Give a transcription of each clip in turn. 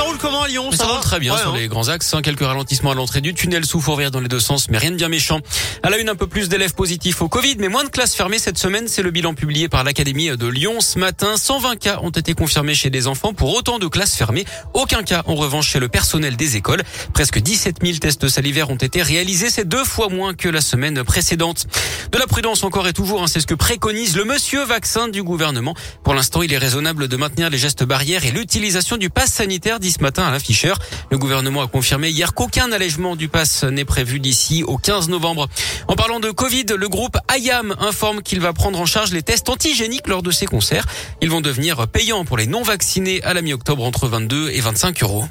Ça roule comment à Lyon Ça, roule très bien sur les grands axes. Hein. quelques ralentissements à l'entrée du tunnel sous Fourvière dans les deux sens, mais rien de bien méchant. À la une, un peu plus d'élèves positifs au Covid, mais moins de classes fermées cette semaine. C'est le bilan publié par l'Académie de Lyon ce matin. 120 cas ont été confirmés chez des enfants pour autant de classes fermées. Aucun cas, en revanche, chez le personnel des écoles. Presque 17 000 tests salivaires ont été réalisés. C'est deux fois moins que la semaine précédente. De la prudence encore et toujours, hein, c'est ce que préconise le monsieur vaccin du gouvernement. Pour l'instant, il est raisonnable de maintenir les gestes barrières et l'utilisation du pass sanitaire ce matin à l'afficheur. Le gouvernement a confirmé hier qu'aucun allègement du pass n'est prévu d'ici au 15 novembre. En parlant de Covid, le groupe IAM informe qu'il va prendre en charge les tests antigéniques lors de ses concerts. Ils vont devenir payants pour les non vaccinés à la mi-octobre entre 22 et 25 euros.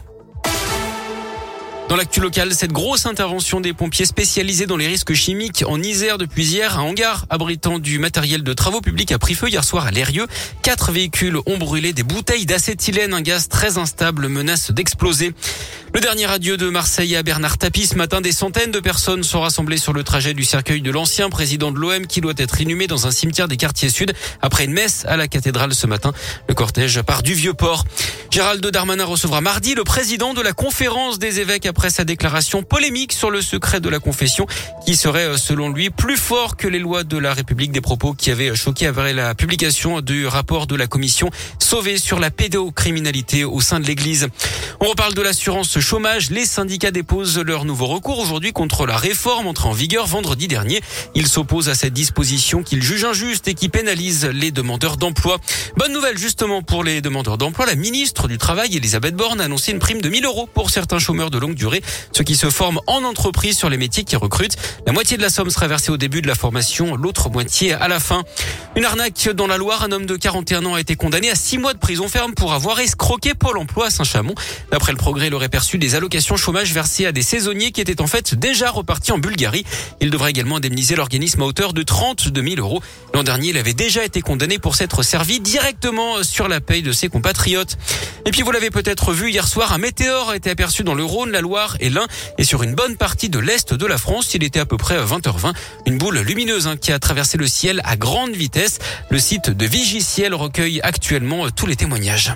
Dans l'actu local, cette grosse intervention des pompiers spécialisés dans les risques chimiques en Isère depuis hier, un hangar abritant du matériel de travaux publics a pris feu hier soir à Lérieux. Quatre véhicules ont brûlé, des bouteilles d'acétylène, un gaz très instable menace d'exploser. Le dernier adieu de Marseille à Bernard Tapie. Ce matin, des centaines de personnes sont rassemblées sur le trajet du cercueil de l'ancien président de l'OM qui doit être inhumé dans un cimetière des quartiers sud après une messe à la cathédrale ce matin. Le cortège part du Vieux-Port. Gérald Darmanin recevra mardi le président de la conférence des évêques après sa déclaration polémique sur le secret de la confession qui serait, euh, selon lui, plus fort que les lois de la République des propos qui avaient choqué après la publication du rapport de la commission sauvée sur la pédocriminalité au sein de l'église. On reparle de l'assurance chômage. Les syndicats déposent leur nouveau recours aujourd'hui contre la réforme entrée en vigueur vendredi dernier. Ils s'opposent à cette disposition qu'ils jugent injuste et qui pénalise les demandeurs d'emploi. Bonne nouvelle justement pour les demandeurs d'emploi. La ministre du Travail, Elisabeth Borne, a annoncé une prime de 1000 euros pour certains chômeurs de longue durée, ceux qui se forment en entreprise sur les métiers qui recrutent. La moitié de la somme sera versée au début de la formation, l'autre moitié à la fin. Une arnaque dans la Loire. Un homme de 41 ans a été condamné à 6 mois de prison ferme pour avoir escroqué Pôle emploi à Saint-Chamond. D'après le progrès, il aurait perçu des allocations chômage versées à des saisonniers qui étaient en fait déjà repartis en Bulgarie. Il devrait également indemniser l'organisme à hauteur de 32 000 euros. L'an dernier, il avait déjà été condamné pour s'être servi directement sur la paye de ses compatriotes. Et puis vous l'avez peut-être vu hier soir, un météore a été aperçu dans le Rhône, la Loire et l'Ain et sur une bonne partie de l'est de la France. Il était à peu près à 20h20. Une boule lumineuse hein, qui a traversé le ciel à grande vitesse. Le site de Vigiciel recueille actuellement tous les témoignages.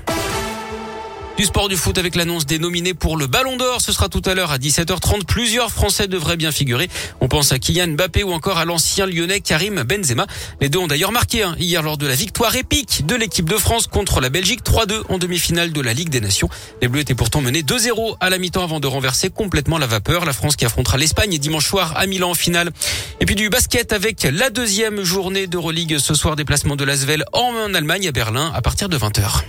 Du sport du foot avec l'annonce des nominés pour le Ballon d'Or. Ce sera tout à l'heure à 17h30. Plusieurs Français devraient bien figurer. On pense à Kylian Mbappé ou encore à l'ancien lyonnais Karim Benzema. Les deux ont d'ailleurs marqué hier lors de la victoire épique de l'équipe de France contre la Belgique 3-2 en demi-finale de la Ligue des Nations. Les Bleus étaient pourtant menés 2-0 à la mi-temps avant de renverser complètement la vapeur. La France qui affrontera l'Espagne dimanche soir à Milan en finale. Et puis du basket avec la deuxième journée d'Euroleague ce soir déplacement de l'Asvel en Allemagne à Berlin à partir de 20h.